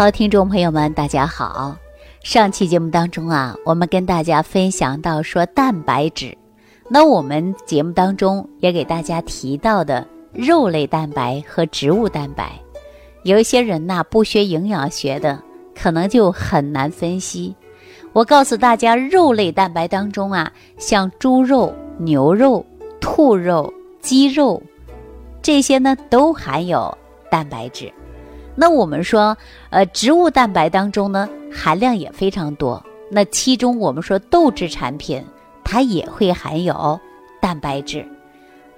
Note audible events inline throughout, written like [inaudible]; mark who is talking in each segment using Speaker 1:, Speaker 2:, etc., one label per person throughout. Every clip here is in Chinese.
Speaker 1: 好，听众朋友们，大家好。上期节目当中啊，我们跟大家分享到说蛋白质，那我们节目当中也给大家提到的肉类蛋白和植物蛋白。有一些人呐，不学营养学的，可能就很难分析。我告诉大家，肉类蛋白当中啊，像猪肉、牛肉、兔肉、鸡肉，这些呢都含有蛋白质。那我们说，呃，植物蛋白当中呢，含量也非常多。那其中我们说豆制产品，它也会含有蛋白质。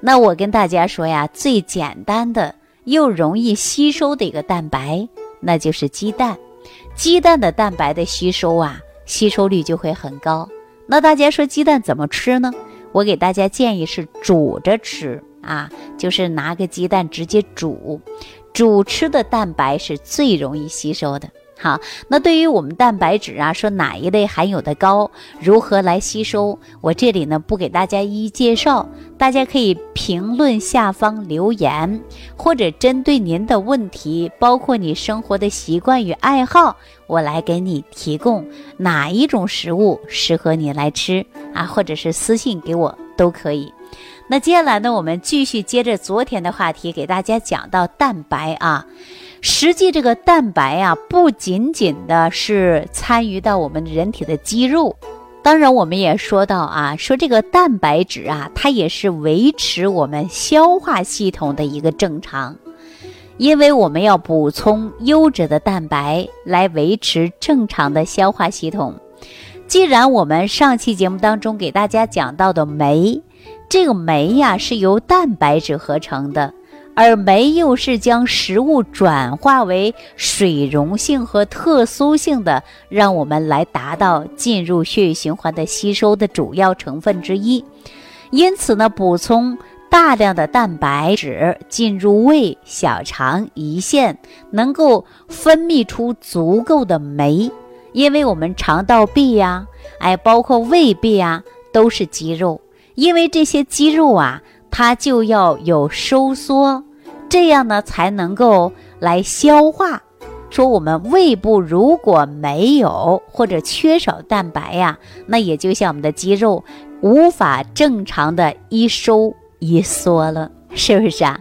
Speaker 1: 那我跟大家说呀，最简单的又容易吸收的一个蛋白，那就是鸡蛋。鸡蛋的蛋白的吸收啊，吸收率就会很高。那大家说鸡蛋怎么吃呢？我给大家建议是煮着吃啊，就是拿个鸡蛋直接煮。主吃的蛋白是最容易吸收的。好，那对于我们蛋白质啊，说哪一类含有的高，如何来吸收？我这里呢不给大家一一介绍，大家可以评论下方留言，或者针对您的问题，包括你生活的习惯与爱好，我来给你提供哪一种食物适合你来吃啊，或者是私信给我都可以。那接下来呢，我们继续接着昨天的话题，给大家讲到蛋白啊。实际这个蛋白啊，不仅仅的是参与到我们人体的肌肉，当然我们也说到啊，说这个蛋白质啊，它也是维持我们消化系统的一个正常，因为我们要补充优质的蛋白来维持正常的消化系统。既然我们上期节目当中给大家讲到的酶。这个酶呀是由蛋白质合成的，而酶又是将食物转化为水溶性和特殊性的，让我们来达到进入血液循环的吸收的主要成分之一。因此呢，补充大量的蛋白质进入胃、小肠、胰腺，能够分泌出足够的酶。因为我们肠道壁呀，哎，包括胃壁啊，都是肌肉。因为这些肌肉啊，它就要有收缩，这样呢才能够来消化。说我们胃部如果没有或者缺少蛋白呀，那也就像我们的肌肉无法正常的一收一缩了，是不是啊？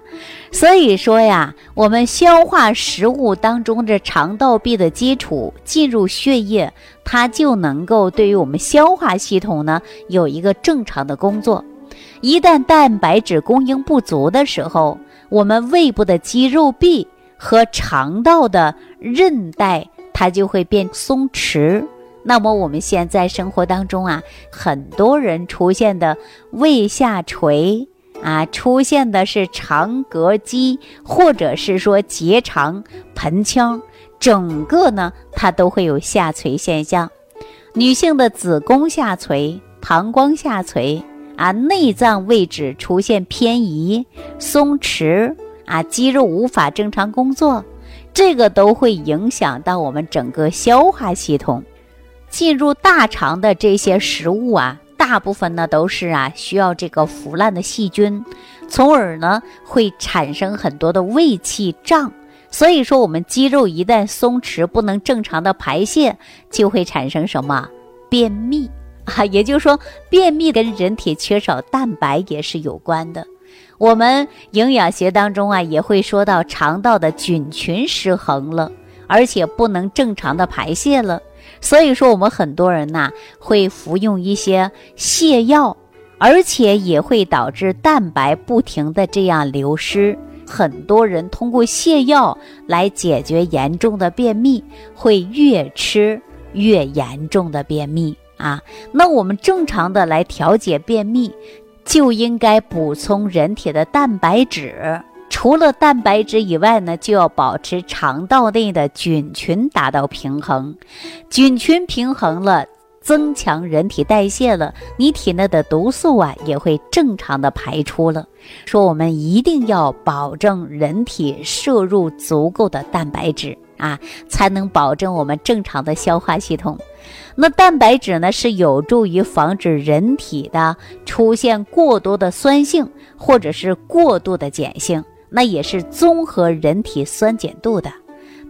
Speaker 1: 所以说呀，我们消化食物当中的肠道壁的基础进入血液。它就能够对于我们消化系统呢有一个正常的工作。一旦蛋白质供应不足的时候，我们胃部的肌肉壁和肠道的韧带它就会变松弛。那么我们现在生活当中啊，很多人出现的胃下垂啊，出现的是肠膈肌，或者是说结肠、盆腔。整个呢，它都会有下垂现象。女性的子宫下垂、膀胱下垂啊，内脏位置出现偏移、松弛啊，肌肉无法正常工作，这个都会影响到我们整个消化系统。进入大肠的这些食物啊，大部分呢都是啊需要这个腐烂的细菌，从而呢会产生很多的胃气胀。所以说，我们肌肉一旦松弛，不能正常的排泄，就会产生什么便秘 [laughs] 啊？也就是说，便秘跟人体缺少蛋白也是有关的。我们营养学当中啊，也会说到肠道的菌群失衡了，而且不能正常的排泄了。所以说，我们很多人呐，会服用一些泻药，而且也会导致蛋白不停的这样流失。很多人通过泻药来解决严重的便秘，会越吃越严重的便秘啊。那我们正常的来调节便秘，就应该补充人体的蛋白质。除了蛋白质以外呢，就要保持肠道内的菌群达到平衡，菌群平衡了。增强人体代谢了，你体内的毒素啊也会正常的排出了。说我们一定要保证人体摄入足够的蛋白质啊，才能保证我们正常的消化系统。那蛋白质呢是有助于防止人体的出现过多的酸性或者是过度的碱性，那也是综合人体酸碱度的。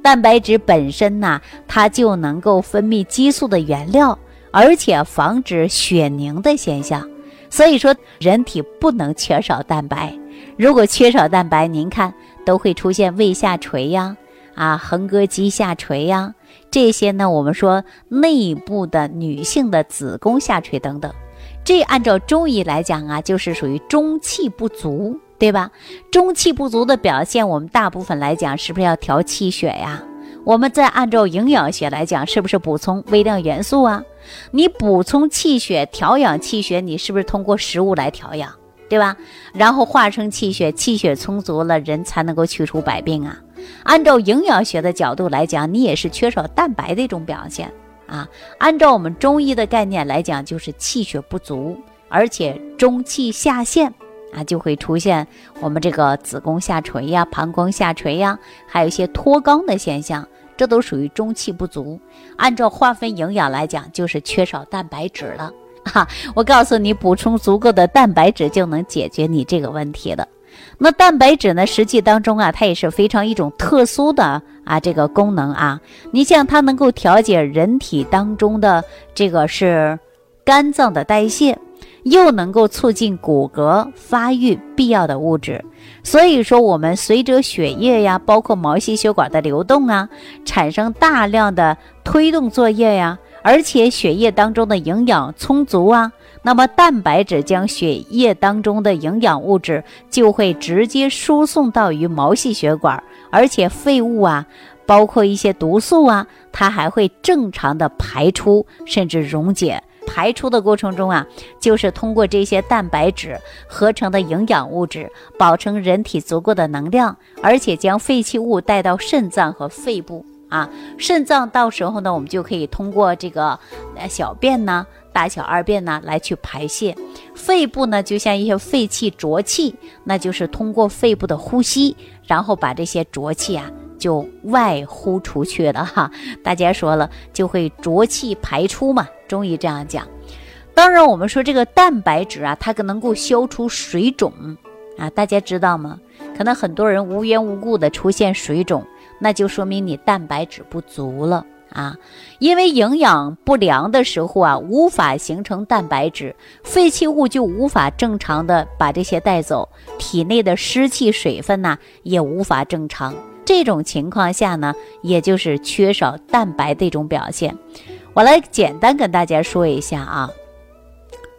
Speaker 1: 蛋白质本身呢，它就能够分泌激素的原料，而且防止血凝的现象。所以说，人体不能缺少蛋白。如果缺少蛋白，您看都会出现胃下垂呀，啊，横膈肌下垂呀，这些呢，我们说内部的女性的子宫下垂等等。这按照中医来讲啊，就是属于中气不足，对吧？中气不足的表现，我们大部分来讲是不是要调气血呀？我们再按照营养学来讲，是不是补充微量元素啊？你补充气血、调养气血，你是不是通过食物来调养，对吧？然后化成气血，气血充足了，人才能够去除百病啊。按照营养学的角度来讲，你也是缺少蛋白的一种表现。啊，按照我们中医的概念来讲，就是气血不足，而且中气下陷，啊，就会出现我们这个子宫下垂呀、膀胱下垂呀，还有一些脱肛的现象，这都属于中气不足。按照划分营养来讲，就是缺少蛋白质了。哈，我告诉你，补充足够的蛋白质就能解决你这个问题的。那蛋白质呢？实际当中啊，它也是非常一种特殊的啊这个功能啊。你像它能够调节人体当中的这个是肝脏的代谢，又能够促进骨骼发育必要的物质。所以说，我们随着血液呀，包括毛细血管的流动啊，产生大量的推动作业呀，而且血液当中的营养充足啊。那么蛋白质将血液当中的营养物质就会直接输送到于毛细血管，而且废物啊，包括一些毒素啊，它还会正常的排出，甚至溶解。排出的过程中啊，就是通过这些蛋白质合成的营养物质，保证人体足够的能量，而且将废弃物带到肾脏和肺部啊。肾脏到时候呢，我们就可以通过这个呃小便呢。大小二便呢，来去排泄；肺部呢，就像一些废气浊气，那就是通过肺部的呼吸，然后把这些浊气啊就外呼出去了哈。大家说了，就会浊气排出嘛。中医这样讲。当然，我们说这个蛋白质啊，它可能够消除水肿啊。大家知道吗？可能很多人无缘无故的出现水肿，那就说明你蛋白质不足了。啊，因为营养不良的时候啊，无法形成蛋白质，废弃物就无法正常的把这些带走，体内的湿气、水分呢也无法正常。这种情况下呢，也就是缺少蛋白的一种表现。我来简单跟大家说一下啊，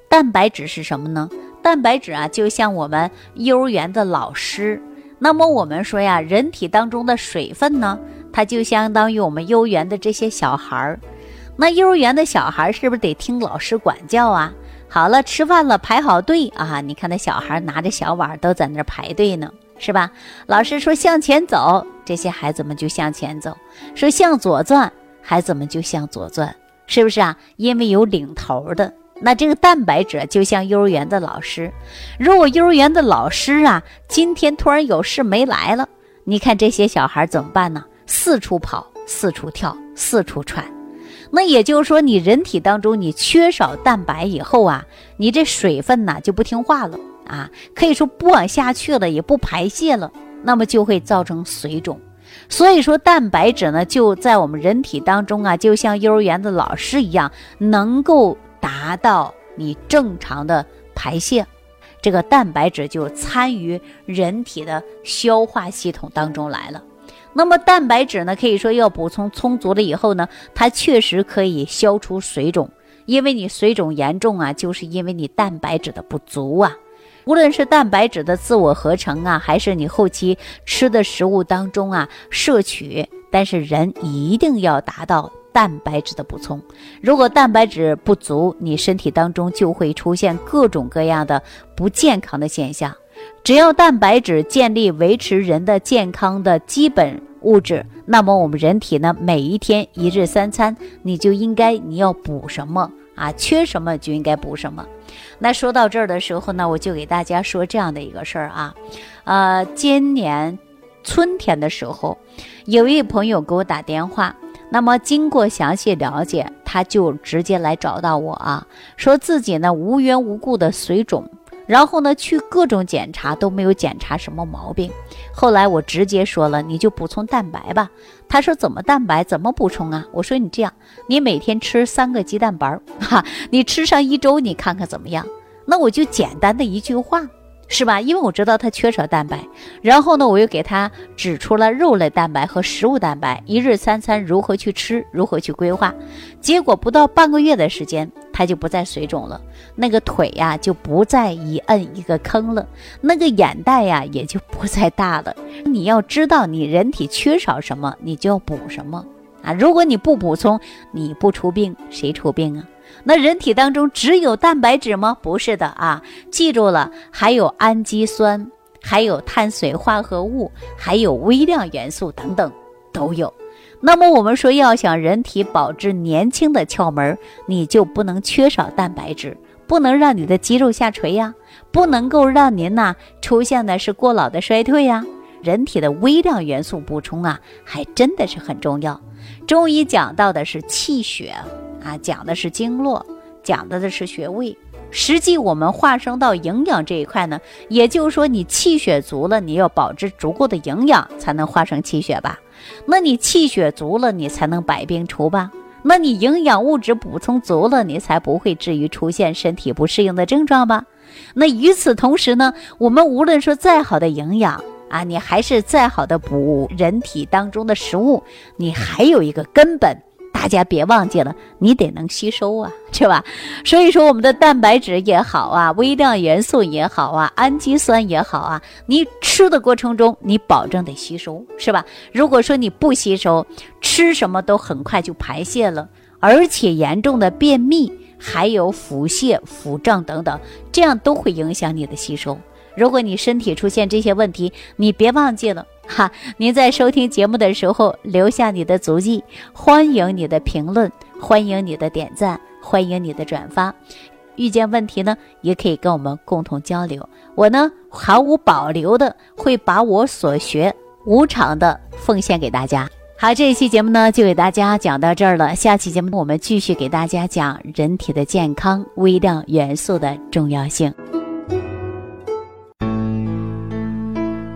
Speaker 1: 蛋白质是什么呢？蛋白质啊，就像我们幼儿园的老师。那么我们说呀，人体当中的水分呢？它就相当于我们幼儿园的这些小孩儿，那幼儿园的小孩儿是不是得听老师管教啊？好了，吃饭了，排好队啊！你看那小孩拿着小碗都在那儿排队呢，是吧？老师说向前走，这些孩子们就向前走；说向左转，孩子们就向左转，是不是啊？因为有领头的。那这个蛋白质就像幼儿园的老师，如果幼儿园的老师啊今天突然有事没来了，你看这些小孩怎么办呢？四处跑，四处跳，四处窜，那也就是说，你人体当中你缺少蛋白以后啊，你这水分呢就不听话了啊，可以说不往下去了，也不排泄了，那么就会造成水肿。所以说，蛋白质呢就在我们人体当中啊，就像幼儿园的老师一样，能够达到你正常的排泄，这个蛋白质就参与人体的消化系统当中来了。那么蛋白质呢，可以说要补充充足了以后呢，它确实可以消除水肿。因为你水肿严重啊，就是因为你蛋白质的不足啊。无论是蛋白质的自我合成啊，还是你后期吃的食物当中啊摄取，但是人一定要达到蛋白质的补充。如果蛋白质不足，你身体当中就会出现各种各样的不健康的现象。只要蛋白质建立维持人的健康的基本物质，那么我们人体呢，每一天一日三餐，你就应该你要补什么啊？缺什么就应该补什么。那说到这儿的时候呢，我就给大家说这样的一个事儿啊，呃，今年春天的时候，有一位朋友给我打电话，那么经过详细了解，他就直接来找到我啊，说自己呢无缘无故的水肿。然后呢，去各种检查都没有检查什么毛病。后来我直接说了，你就补充蛋白吧。他说怎么蛋白怎么补充啊？我说你这样，你每天吃三个鸡蛋白，哈，你吃上一周，你看看怎么样？那我就简单的一句话。是吧？因为我知道他缺少蛋白，然后呢，我又给他指出了肉类蛋白和食物蛋白，一日三餐如何去吃，如何去规划。结果不到半个月的时间，他就不再水肿了，那个腿呀就不再一摁一个坑了，那个眼袋呀也就不再大了。你要知道你人体缺少什么，你就要补什么啊！如果你不补充，你不出病，谁出病啊？那人体当中只有蛋白质吗？不是的啊，记住了，还有氨基酸，还有碳水化合物，还有微量元素等等都有。那么我们说要想人体保持年轻的窍门，你就不能缺少蛋白质，不能让你的肌肉下垂呀，不能够让您呐出现的是过老的衰退呀。人体的微量元素补充啊，还真的是很重要。中医讲到的是气血。啊，讲的是经络，讲的的是穴位。实际我们化生到营养这一块呢，也就是说，你气血足了，你要保持足够的营养，才能化生气血吧？那你气血足了，你才能百病除吧？那你营养物质补充足了，你才不会至于出现身体不适应的症状吧？那与此同时呢，我们无论说再好的营养啊，你还是再好的补人体当中的食物，你还有一个根本。大家别忘记了，你得能吸收啊，[laughs] 是吧？所以说，我们的蛋白质也好啊，微量元素也好啊，氨基酸也好啊，你吃的过程中，你保证得吸收，是吧？如果说你不吸收，吃什么都很快就排泄了，而且严重的便秘，还有腹泻、腹胀等等，这样都会影响你的吸收。如果你身体出现这些问题，你别忘记了。哈，您在收听节目的时候留下你的足迹，欢迎你的评论，欢迎你的点赞，欢迎你的转发。遇见问题呢，也可以跟我们共同交流。我呢，毫无保留的会把我所学无偿的奉献给大家。好，这一期节目呢，就给大家讲到这儿了。下期节目我们继续给大家讲人体的健康微量元素的重要性。